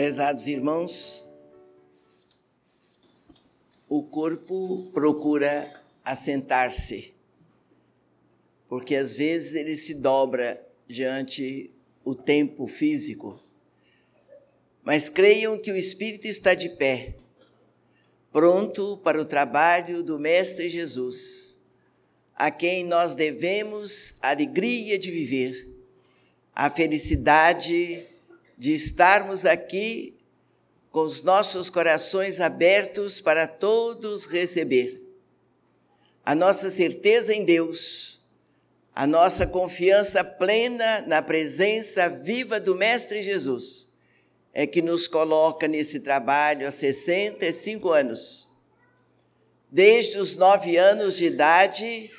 Prezados irmãos, o corpo procura assentar-se, porque às vezes ele se dobra diante o tempo físico. Mas creiam que o espírito está de pé, pronto para o trabalho do Mestre Jesus, a quem nós devemos a alegria de viver, a felicidade de estarmos aqui com os nossos corações abertos para todos receber. A nossa certeza em Deus, a nossa confiança plena na presença viva do Mestre Jesus, é que nos coloca nesse trabalho há 65 anos. Desde os nove anos de idade,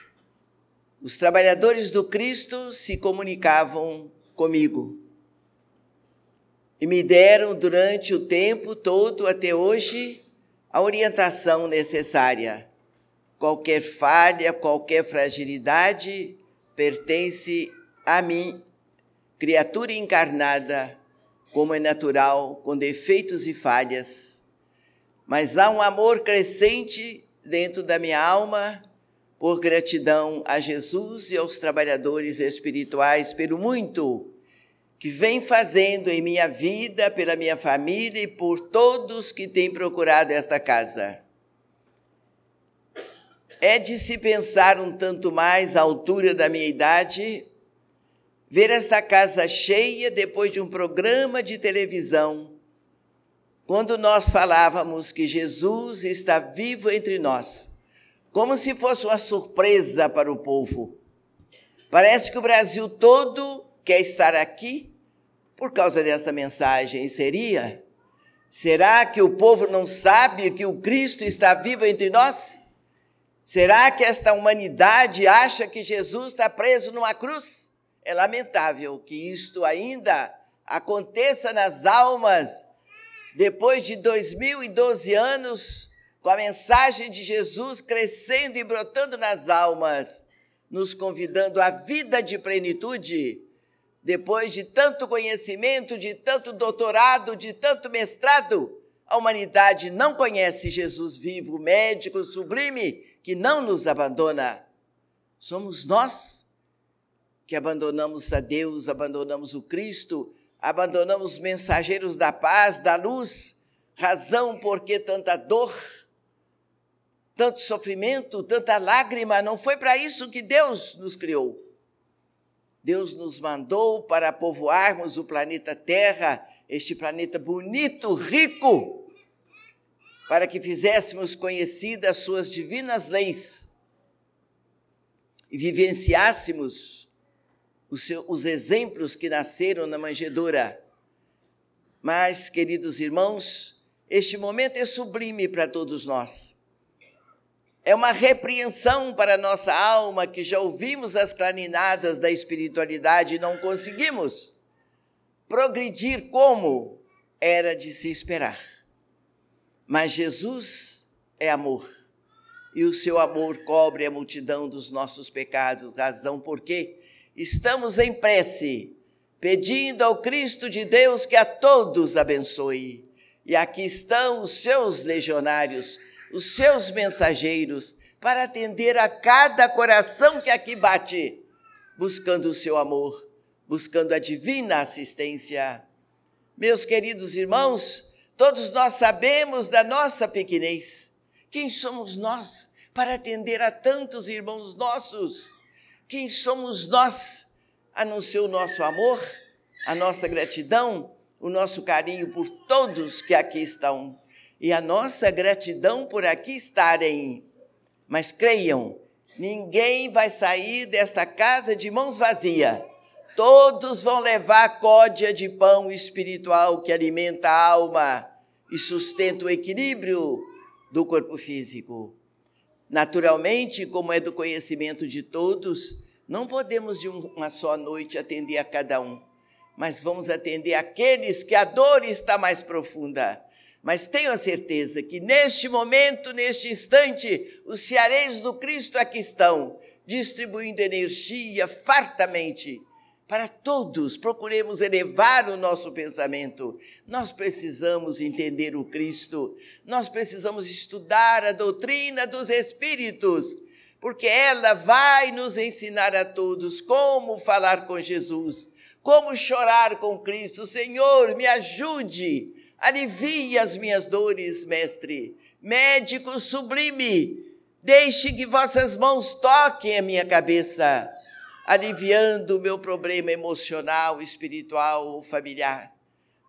os trabalhadores do Cristo se comunicavam comigo e me deram durante o tempo todo até hoje a orientação necessária. Qualquer falha, qualquer fragilidade pertence a mim, criatura encarnada, como é natural, com defeitos e falhas. Mas há um amor crescente dentro da minha alma por gratidão a Jesus e aos trabalhadores espirituais pelo muito que vem fazendo em minha vida, pela minha família e por todos que têm procurado esta casa. É de se pensar um tanto mais à altura da minha idade, ver esta casa cheia depois de um programa de televisão, quando nós falávamos que Jesus está vivo entre nós, como se fosse uma surpresa para o povo. Parece que o Brasil todo quer estar aqui por causa desta mensagem seria: será que o povo não sabe que o Cristo está vivo entre nós? Será que esta humanidade acha que Jesus está preso numa cruz? É lamentável que isto ainda aconteça nas almas depois de 2012 anos, com a mensagem de Jesus crescendo e brotando nas almas, nos convidando à vida de plenitude depois de tanto conhecimento, de tanto doutorado, de tanto mestrado, a humanidade não conhece Jesus vivo, médico sublime, que não nos abandona. Somos nós que abandonamos a Deus, abandonamos o Cristo, abandonamos os mensageiros da paz, da luz, razão por que tanta dor, tanto sofrimento, tanta lágrima. Não foi para isso que Deus nos criou. Deus nos mandou para povoarmos o planeta Terra, este planeta bonito, rico, para que fizéssemos conhecidas suas divinas leis e vivenciássemos os, seus, os exemplos que nasceram na manjedoura. Mas, queridos irmãos, este momento é sublime para todos nós. É uma repreensão para a nossa alma que já ouvimos as clarinadas da espiritualidade e não conseguimos progredir como era de se esperar. Mas Jesus é amor e o seu amor cobre a multidão dos nossos pecados, razão porque estamos em prece, pedindo ao Cristo de Deus que a todos abençoe. E aqui estão os seus legionários os seus mensageiros para atender a cada coração que aqui bate, buscando o seu amor, buscando a divina assistência. Meus queridos irmãos, todos nós sabemos da nossa pequenez. Quem somos nós para atender a tantos irmãos nossos? Quem somos nós a não ser o nosso amor, a nossa gratidão, o nosso carinho por todos que aqui estão? E a nossa gratidão por aqui estarem. Mas creiam, ninguém vai sair desta casa de mãos vazias. Todos vão levar códia de pão espiritual que alimenta a alma e sustenta o equilíbrio do corpo físico. Naturalmente, como é do conhecimento de todos, não podemos de uma só noite atender a cada um, mas vamos atender aqueles que a dor está mais profunda mas tenho a certeza que neste momento, neste instante, os ceareiros do Cristo aqui estão, distribuindo energia fartamente para todos, procuremos elevar o nosso pensamento. Nós precisamos entender o Cristo, nós precisamos estudar a doutrina dos Espíritos, porque ela vai nos ensinar a todos como falar com Jesus, como chorar com Cristo. Senhor, me ajude, alivie as minhas dores, Mestre. Médico sublime, deixe que vossas mãos toquem a minha cabeça aliviando o meu problema emocional, espiritual ou familiar.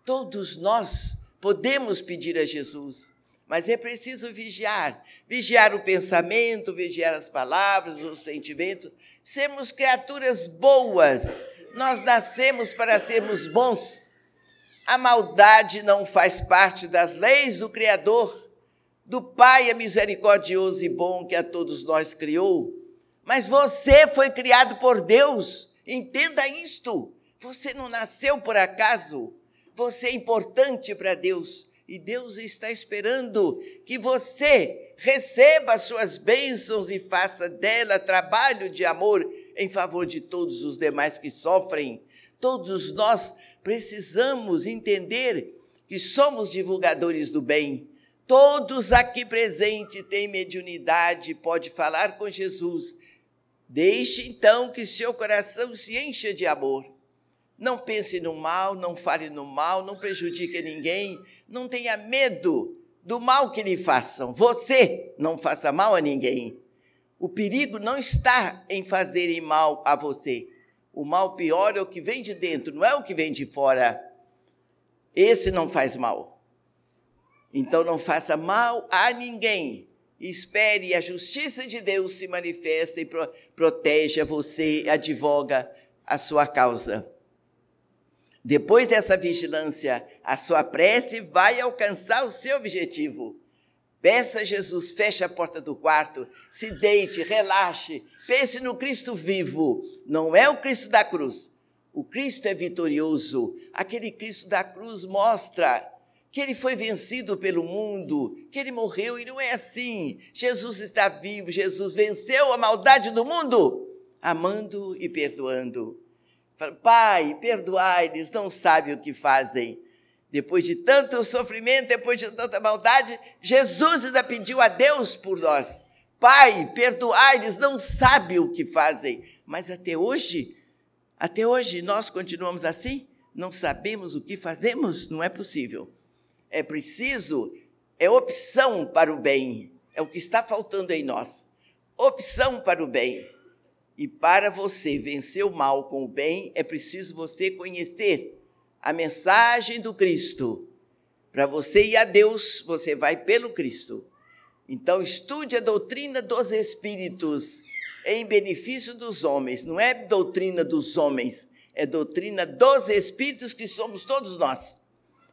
Todos nós podemos pedir a Jesus, mas é preciso vigiar vigiar o pensamento, vigiar as palavras, os sentimentos, sermos criaturas boas. Nós nascemos para sermos bons. A maldade não faz parte das leis do Criador, do Pai é misericordioso e bom que a todos nós criou. Mas você foi criado por Deus. Entenda isto. Você não nasceu por acaso. Você é importante para Deus. E Deus está esperando que você receba as suas bênçãos e faça dela trabalho de amor em favor de todos os demais que sofrem. Todos nós precisamos entender que somos divulgadores do bem. Todos aqui presentes têm mediunidade, pode falar com Jesus Deixe então que seu coração se encha de amor. Não pense no mal, não fale no mal, não prejudique ninguém, não tenha medo do mal que lhe façam. Você não faça mal a ninguém. O perigo não está em fazerem mal a você. O mal pior é o que vem de dentro, não é o que vem de fora. Esse não faz mal. Então não faça mal a ninguém espere a justiça de Deus se manifesta e pro, proteja você, advoga a sua causa. Depois dessa vigilância, a sua prece vai alcançar o seu objetivo. Peça a Jesus, feche a porta do quarto, se deite, relaxe, pense no Cristo vivo. Não é o Cristo da cruz. O Cristo é vitorioso. Aquele Cristo da cruz mostra que ele foi vencido pelo mundo, que ele morreu, e não é assim. Jesus está vivo, Jesus venceu a maldade do mundo, amando e perdoando. Pai, perdoai, eles não sabem o que fazem. Depois de tanto sofrimento, depois de tanta maldade, Jesus ainda pediu a Deus por nós. Pai, perdoai, eles não sabem o que fazem. Mas até hoje, até hoje nós continuamos assim? Não sabemos o que fazemos? Não é possível é preciso, é opção para o bem, é o que está faltando em nós. Opção para o bem. E para você vencer o mal com o bem, é preciso você conhecer a mensagem do Cristo. Para você ir a Deus, você vai pelo Cristo. Então, estude a doutrina dos Espíritos em benefício dos homens. Não é doutrina dos homens, é doutrina dos Espíritos que somos todos nós.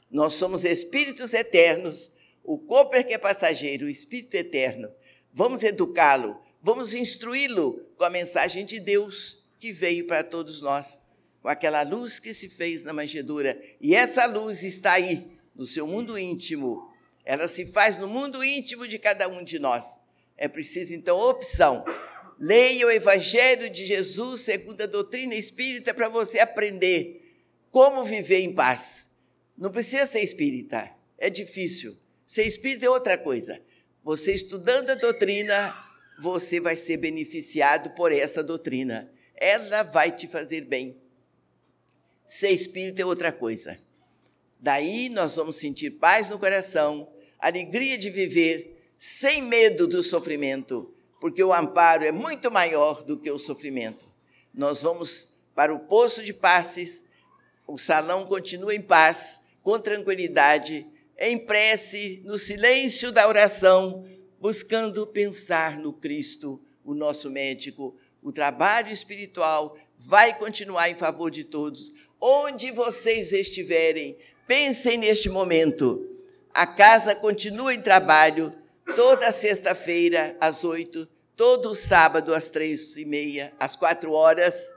Nós somos espíritos eternos, o corpo é que é passageiro, o espírito eterno. Vamos educá-lo, vamos instruí-lo com a mensagem de Deus que veio para todos nós, com aquela luz que se fez na manjedoura. E essa luz está aí, no seu mundo íntimo. Ela se faz no mundo íntimo de cada um de nós. É preciso, então, opção. Leia o Evangelho de Jesus segundo a doutrina espírita para você aprender como viver em paz não precisa ser espírita, é difícil. Ser espírita é outra coisa. Você estudando a doutrina, você vai ser beneficiado por essa doutrina. Ela vai te fazer bem. Ser espírita é outra coisa. Daí nós vamos sentir paz no coração, alegria de viver, sem medo do sofrimento, porque o amparo é muito maior do que o sofrimento. Nós vamos para o poço de passes, o salão continua em paz, com tranquilidade, em prece, no silêncio da oração, buscando pensar no Cristo, o nosso médico. O trabalho espiritual vai continuar em favor de todos. Onde vocês estiverem, pensem neste momento. A casa continua em trabalho toda sexta-feira às oito, todo sábado às três e meia, às quatro horas.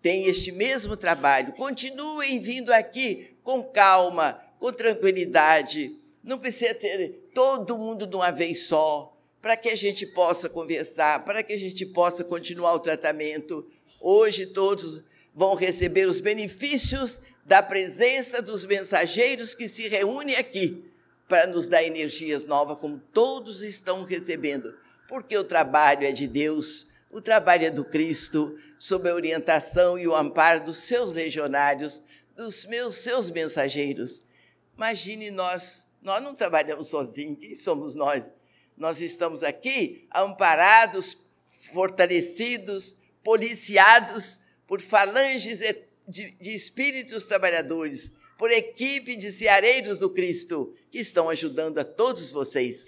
Tem este mesmo trabalho. Continuem vindo aqui com calma, com tranquilidade. Não precisa ter todo mundo de uma vez só, para que a gente possa conversar, para que a gente possa continuar o tratamento. Hoje todos vão receber os benefícios da presença dos mensageiros que se reúnem aqui para nos dar energias novas, como todos estão recebendo, porque o trabalho é de Deus, o trabalho é do Cristo, sob a orientação e o amparo dos seus legionários, dos meus seus mensageiros. Imagine nós, nós não trabalhamos sozinhos, quem somos nós? Nós estamos aqui amparados, fortalecidos, policiados por falanges de, espíritos trabalhadores, por equipe de ceareiros do Cristo, que estão ajudando a todos vocês.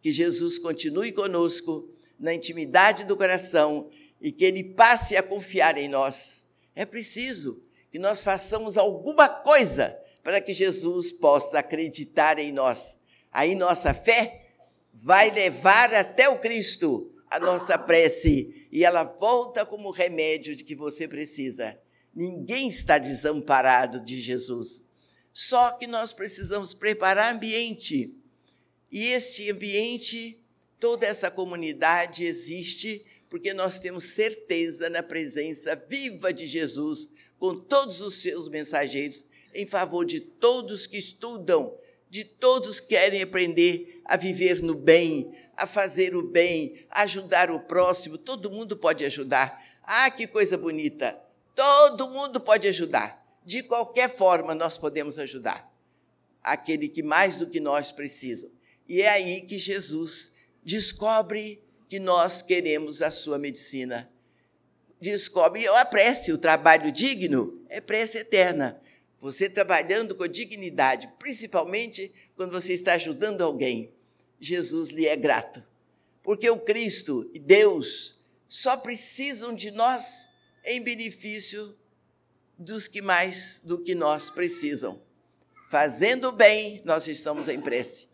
Que Jesus continue conosco na intimidade do coração e que Ele passe a confiar em nós. É preciso que nós façamos alguma coisa para que Jesus possa acreditar em nós. Aí nossa fé vai levar até o Cristo a nossa prece e ela volta como remédio de que você precisa. Ninguém está desamparado de Jesus. Só que nós precisamos preparar ambiente. E esse ambiente, toda essa comunidade existe porque nós temos certeza na presença viva de Jesus com todos os seus mensageiros em favor de todos que estudam, de todos que querem aprender a viver no bem, a fazer o bem, a ajudar o próximo. Todo mundo pode ajudar. Ah, que coisa bonita! Todo mundo pode ajudar. De qualquer forma, nós podemos ajudar aquele que mais do que nós precisam. E é aí que Jesus descobre que nós queremos a sua medicina. Descobre, eu apresse o trabalho digno, é prece eterna. Você trabalhando com dignidade, principalmente quando você está ajudando alguém, Jesus lhe é grato. Porque o Cristo e Deus só precisam de nós em benefício dos que mais do que nós precisam. Fazendo bem, nós estamos em prece.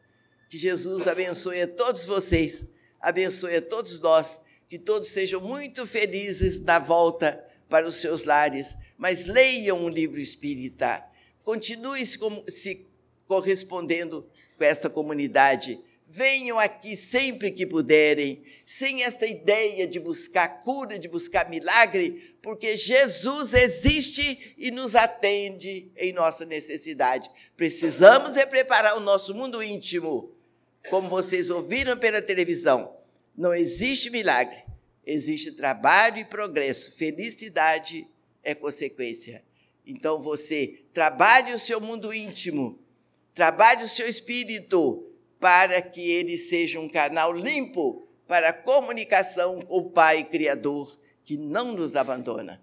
Que Jesus abençoe a todos vocês, abençoe a todos nós, que todos sejam muito felizes na volta para os seus lares, mas leiam o livro espírita. Continue se, se correspondendo com esta comunidade Venham aqui sempre que puderem, sem esta ideia de buscar cura, de buscar milagre, porque Jesus existe e nos atende em nossa necessidade. Precisamos é preparar o nosso mundo íntimo. Como vocês ouviram pela televisão, não existe milagre, existe trabalho e progresso. Felicidade é consequência. Então você trabalhe o seu mundo íntimo, trabalhe o seu espírito para que ele seja um canal limpo para a comunicação com o Pai Criador, que não nos abandona.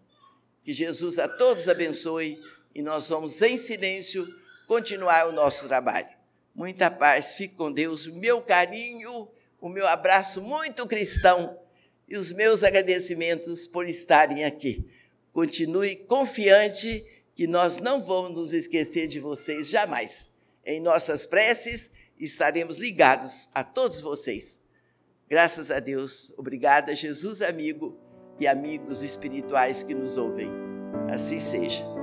Que Jesus a todos abençoe e nós vamos, em silêncio, continuar o nosso trabalho. Muita paz, fique com Deus, o meu carinho, o meu abraço muito cristão e os meus agradecimentos por estarem aqui. Continue confiante que nós não vamos nos esquecer de vocês jamais. Em nossas preces, estaremos ligados a todos vocês. Graças a Deus, obrigada, Jesus amigo e amigos espirituais que nos ouvem. Assim seja.